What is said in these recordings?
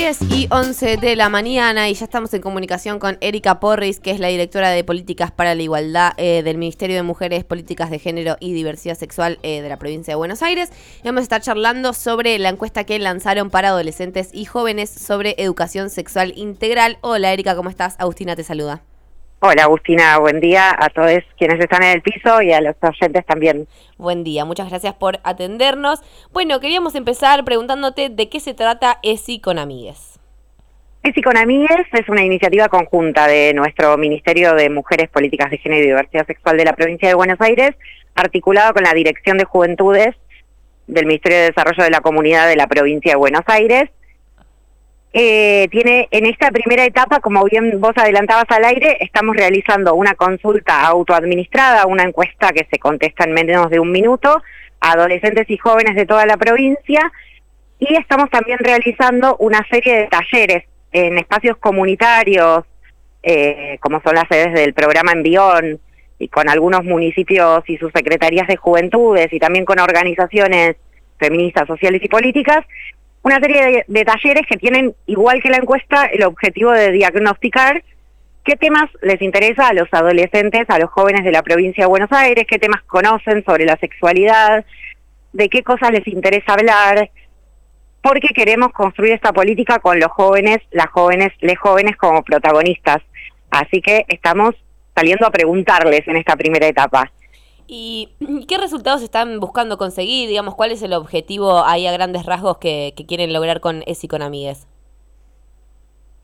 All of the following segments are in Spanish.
10 y 11 de la mañana y ya estamos en comunicación con Erika Porris, que es la directora de Políticas para la Igualdad eh, del Ministerio de Mujeres, Políticas de Género y Diversidad Sexual eh, de la provincia de Buenos Aires. Y vamos a estar charlando sobre la encuesta que lanzaron para adolescentes y jóvenes sobre educación sexual integral. Hola Erika, ¿cómo estás? Agustina te saluda. Hola Agustina, buen día a todos quienes están en el piso y a los oyentes también. Buen día, muchas gracias por atendernos. Bueno, queríamos empezar preguntándote de qué se trata ESI con Amigues. ESI con Amigues es una iniciativa conjunta de nuestro Ministerio de Mujeres, Políticas de Género y Diversidad Sexual de la provincia de Buenos Aires, articulado con la Dirección de Juventudes del Ministerio de Desarrollo de la Comunidad de la provincia de Buenos Aires eh, tiene en esta primera etapa, como bien vos adelantabas al aire, estamos realizando una consulta autoadministrada, una encuesta que se contesta en menos de un minuto a adolescentes y jóvenes de toda la provincia y estamos también realizando una serie de talleres en espacios comunitarios, eh, como son las sedes del programa Envión, y con algunos municipios y sus secretarías de juventudes y también con organizaciones feministas, sociales y políticas, una serie de, talleres que tienen, igual que la encuesta, el objetivo de diagnosticar qué temas les interesa a los adolescentes, a los jóvenes de la provincia de Buenos Aires, qué temas conocen sobre la sexualidad, de qué cosas les interesa hablar, porque queremos construir esta política con los jóvenes, las jóvenes, les jóvenes como protagonistas. Así que estamos saliendo a preguntarles en esta primera etapa. ¿Y qué resultados están buscando conseguir? Digamos, ¿cuál es el objetivo ahí a grandes rasgos que, quieren lograr con ESI con Amigues?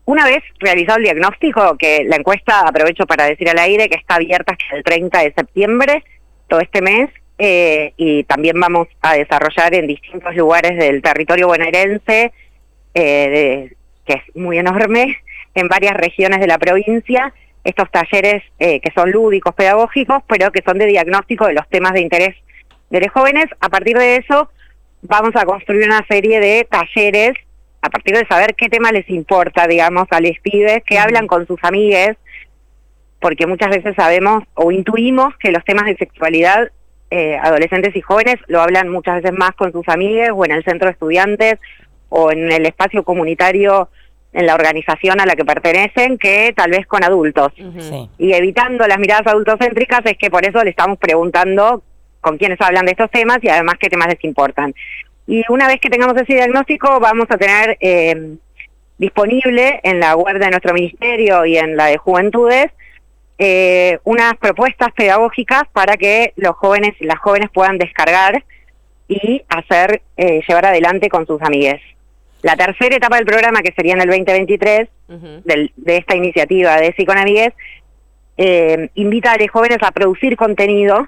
Una vez realizado el diagnóstico, que la encuesta, aprovecho para decir al aire, que está abierta hasta el 30 de septiembre, todo este mes, eh, y también vamos a desarrollar en distintos lugares del territorio bonaerense, eh, que es muy enorme, en varias regiones de la provincia, estos talleres eh, que son lúdicos, pedagógicos, pero que son de diagnóstico de los temas de interés de los jóvenes. A partir de eso, vamos a construir una serie de talleres a partir de saber qué tema les importa, digamos, a los pibes, que hablan con sus amigues, porque muchas veces sabemos o intuimos que los temas de sexualidad, eh, adolescentes y jóvenes, lo hablan muchas veces más con sus amigues o en el centro de estudiantes o en el espacio comunitario en la organización a la que pertenecen que tal vez con adultos. Y evitando las miradas adultocéntricas es que por eso le estamos preguntando con quiénes hablan de estos temas y además qué temas les importan. Y una vez que tengamos ese diagnóstico vamos a tener eh, disponible en la web de nuestro ministerio y en la de juventudes eh, unas propuestas pedagógicas para que los jóvenes y las jóvenes puedan descargar y hacer, eh, llevar adelante con sus amigues. La tercera etapa del programa, que sería en el 2023, de esta iniciativa de Psiconamigues, eh, invita a los jóvenes a producir contenido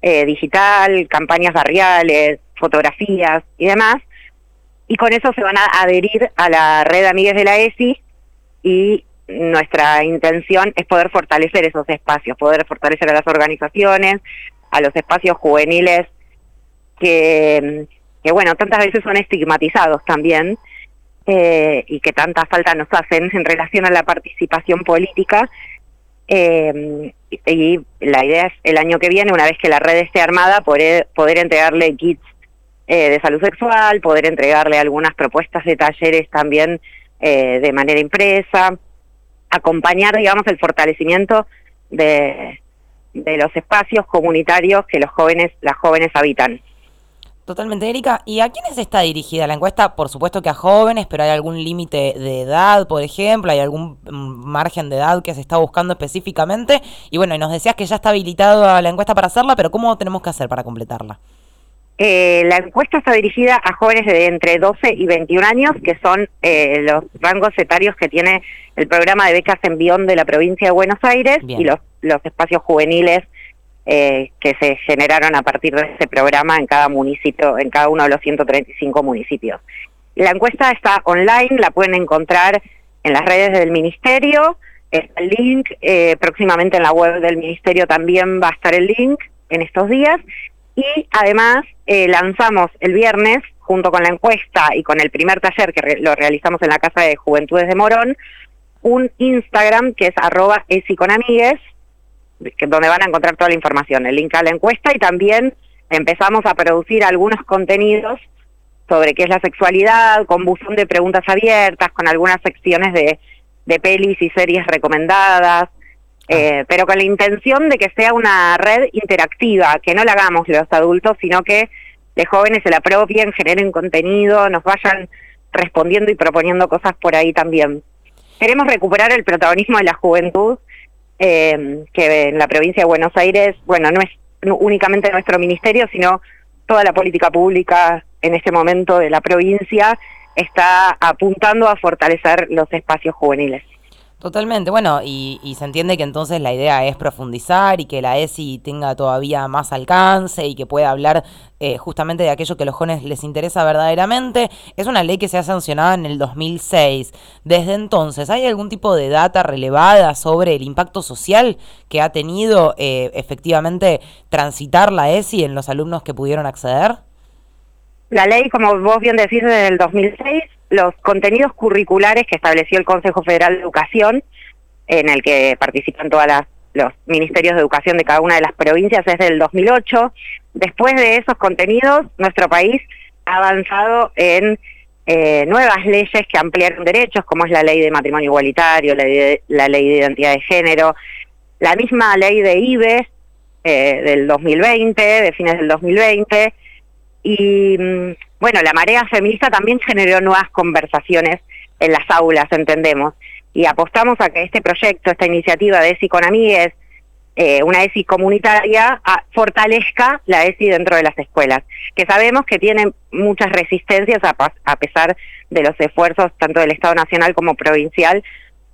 eh, digital, campañas barriales, fotografías y demás, y con eso se van a adherir a la red amigues de la ESI y nuestra intención es poder fortalecer esos espacios, poder fortalecer a las organizaciones, a los espacios juveniles que que bueno, tantas veces son estigmatizados también eh, y que tanta falta nos hacen en relación a la participación política. Eh, y la idea es el año que viene, una vez que la red esté armada, poder, entregarle kits eh, de salud sexual, poder entregarle algunas propuestas de talleres también de manera impresa, acompañar, digamos, el fortalecimiento de, de los espacios comunitarios que los jóvenes, las jóvenes habitan. Totalmente, Erika. ¿Y a quiénes está dirigida la encuesta? Por supuesto que a jóvenes, pero ¿hay algún límite de edad, por ejemplo? ¿Hay algún mm, margen de edad que se está buscando específicamente? Y bueno, y nos decías que ya está habilitada la encuesta para hacerla, pero ¿cómo tenemos que hacer para completarla? Eh, la encuesta está dirigida a jóvenes de entre 12 y 21 años, que son eh, los rangos etarios que tiene el programa de becas Envión de la provincia de Buenos Aires y los, los espacios juveniles eh, que se generaron a partir de ese programa en cada municipio, en cada uno de los 135 municipios. La encuesta está online, la pueden encontrar en las redes del ministerio, está el link, eh, próximamente en la web del ministerio también va a estar el link en estos días y además eh, lanzamos el viernes, junto con la encuesta y con el primer taller que lo realizamos en la Casa de Juventudes de Morón, un Instagram que es arroba esiconamigues, donde van a encontrar toda la información, el link a la encuesta y también empezamos a producir algunos contenidos sobre qué es la sexualidad, con buzón de preguntas abiertas, con algunas secciones de, de pelis y series recomendadas, eh, pero con la intención de que sea una red interactiva, que no la hagamos los adultos, sino que de jóvenes se la apropien, generen contenido, nos vayan respondiendo y proponiendo cosas por ahí también. Queremos recuperar el protagonismo de la juventud, eh, que en la provincia de Buenos Aires, bueno, no es únicamente nuestro ministerio, sino toda la política pública en este momento de la provincia está apuntando a fortalecer los espacios juveniles. Totalmente, bueno, y, se entiende que entonces la idea es profundizar y que la ESI tenga todavía más alcance y que pueda hablar eh, justamente de aquello que a los jóvenes les interesa verdaderamente. Es una ley que se ha sancionado en el 2006. Desde entonces, ¿hay algún tipo de data relevada sobre el impacto social que ha tenido eh, efectivamente transitar la ESI en los alumnos que pudieron acceder? La ley, como vos bien decís, desde el 2006 los contenidos curriculares que estableció el Consejo Federal de Educación, en el que participan todos los ministerios de educación de cada una de las provincias, es del 2008. Después de esos contenidos, nuestro país ha avanzado en eh, nuevas leyes que ampliaron derechos, como es la ley de matrimonio igualitario, la, ley de identidad de género, la misma ley de IBE eh, del 2020, de fines del 2020, y mm, bueno, la marea feminista también generó nuevas conversaciones en las aulas, entendemos. Y apostamos a que este proyecto, esta iniciativa de ESI con Amigues, eh, una ESI comunitaria, fortalezca la ESI dentro de las escuelas, que sabemos que tienen muchas resistencias a, pesar de los esfuerzos tanto del Estado Nacional como provincial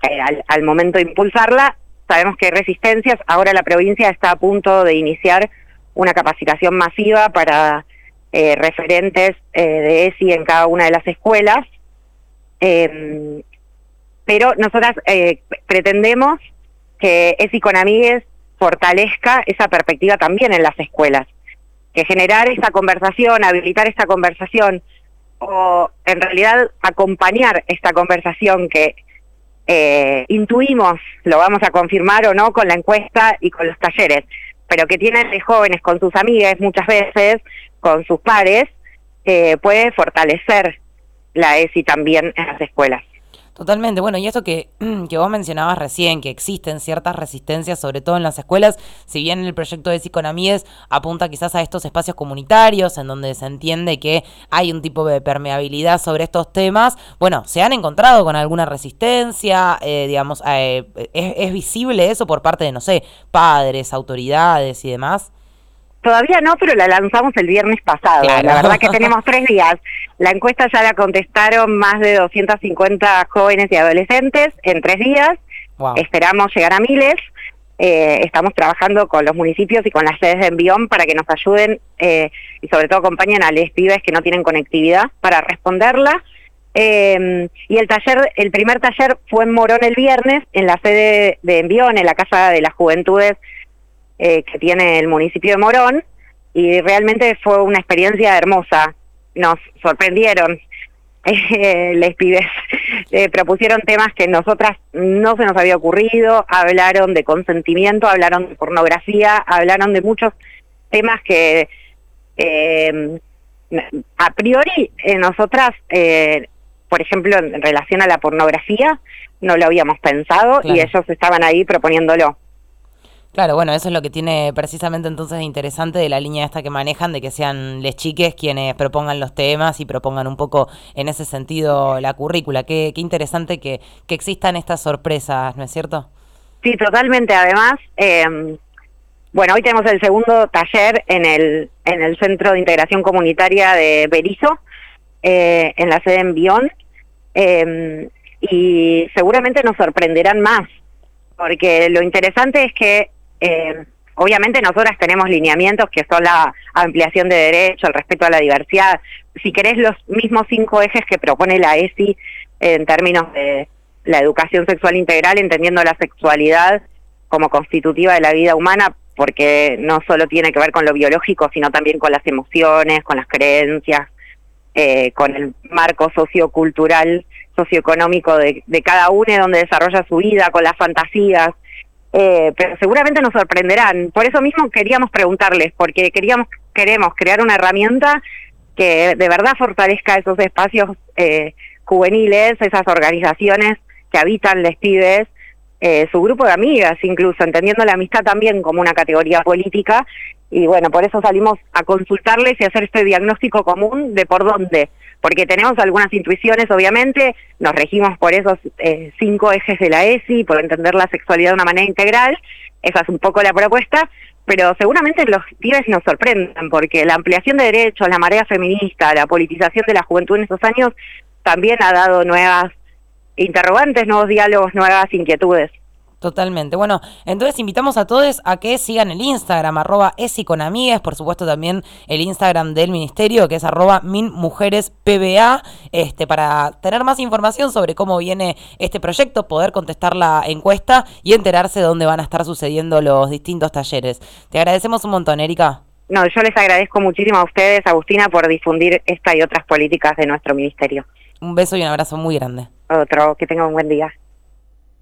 eh, al, al momento de impulsarla. Sabemos que hay resistencias, ahora la provincia está a punto de iniciar una capacitación masiva para eh, referentes eh, de ESI en cada una de las escuelas. Em, pero nosotras eh, pretendemos que ESI con Amigues fortalezca esa perspectiva también en las escuelas, que generar esa conversación, habilitar esta conversación o en realidad acompañar esta conversación que intuimos, lo vamos a confirmar o no con la encuesta y con los talleres, pero que tienen de jóvenes con sus amigas muchas veces con sus pares, eh, puede fortalecer la ESI también en las escuelas. Totalmente, bueno, y eso que, que vos mencionabas recién, que existen ciertas resistencias, sobre todo en las escuelas, si bien el proyecto de Psiconomíes apunta quizás a estos espacios comunitarios, en donde se entiende que hay un tipo de permeabilidad sobre estos temas, bueno, ¿se han encontrado con alguna resistencia? Eh, digamos, eh, ¿es, ¿es visible eso por parte de, no sé, padres, autoridades y demás? Todavía no, pero la lanzamos el viernes pasado. La verdad que tenemos tres días. La encuesta ya la contestaron más de 250 jóvenes y adolescentes en tres días. Esperamos llegar a miles. Eh, estamos trabajando con los municipios y con las sedes de envión para que nos ayuden eh, y sobre todo acompañen a los pibes que no tienen conectividad para responderla. Eh, y el taller, el primer taller fue en Morón el viernes, en la sede de Envión, en la Casa de las Juventudes eh, que tiene el municipio de Morón y realmente fue una experiencia hermosa. Nos sorprendieron. Eh, les pibes eh, propusieron temas que nosotras no se nos había ocurrido, hablaron de consentimiento, hablaron de pornografía, hablaron de muchos temas que eh, a priori nosotras, por ejemplo, en relación a la pornografía, no lo habíamos pensado y ellos estaban ahí proponiéndolo. Claro, bueno, eso es lo que tiene precisamente entonces interesante de la línea esta que manejan, de que sean les chiques quienes propongan los temas y propongan un poco en ese sentido la currícula. Qué, qué interesante que, que existan estas sorpresas, ¿no es cierto? Sí, totalmente. Además, eh, bueno, hoy tenemos el segundo taller en el, en el Centro de Integración Comunitaria de Berizo, eh, en la sede en Bion, eh, y seguramente nos sorprenderán más, porque lo interesante es que eh, obviamente nosotras tenemos lineamientos que son la ampliación de derechos, el respeto a la diversidad, si querés los mismos cinco ejes que propone la ESI en términos de la educación sexual integral, entendiendo la sexualidad como constitutiva de la vida humana, porque no solo tiene que ver con lo biológico, sino también con las emociones, con las creencias, eh, con el marco sociocultural, socioeconómico de, de cada uno, donde desarrolla su vida, con las fantasías, eh, pero seguramente nos sorprenderán. Por eso mismo queríamos preguntarles, porque queríamos, queremos crear una herramienta que de verdad fortalezca esos espacios eh, juveniles, esas organizaciones que habitan les pibes, eh, su grupo de amigas incluso, entendiendo la amistad también como una categoría política. Y bueno, por eso salimos a consultarles y hacer este diagnóstico común de por dónde. Porque tenemos algunas intuiciones, obviamente, nos regimos por esos eh, cinco ejes de la ESI, por entender la sexualidad de una manera integral. Esa es un poco la propuesta, pero seguramente los pibes nos sorprendan, porque la ampliación de derechos, la marea feminista, la politización de la juventud en esos años también ha dado nuevas interrogantes, nuevos diálogos, nuevas inquietudes. Totalmente. Bueno, entonces invitamos a todos a que sigan el Instagram, arroba esiconamigues, por supuesto también el Instagram del Ministerio, que es arroba minmujerespba, este, para tener más información sobre cómo viene este proyecto, poder contestar la encuesta y enterarse de dónde van a estar sucediendo los distintos talleres. Te agradecemos un montón, Erika. No, yo les agradezco muchísimo a ustedes, Agustina, por difundir esta y otras políticas de nuestro ministerio. Un beso y un abrazo muy grande. Otro, que tengan un buen día.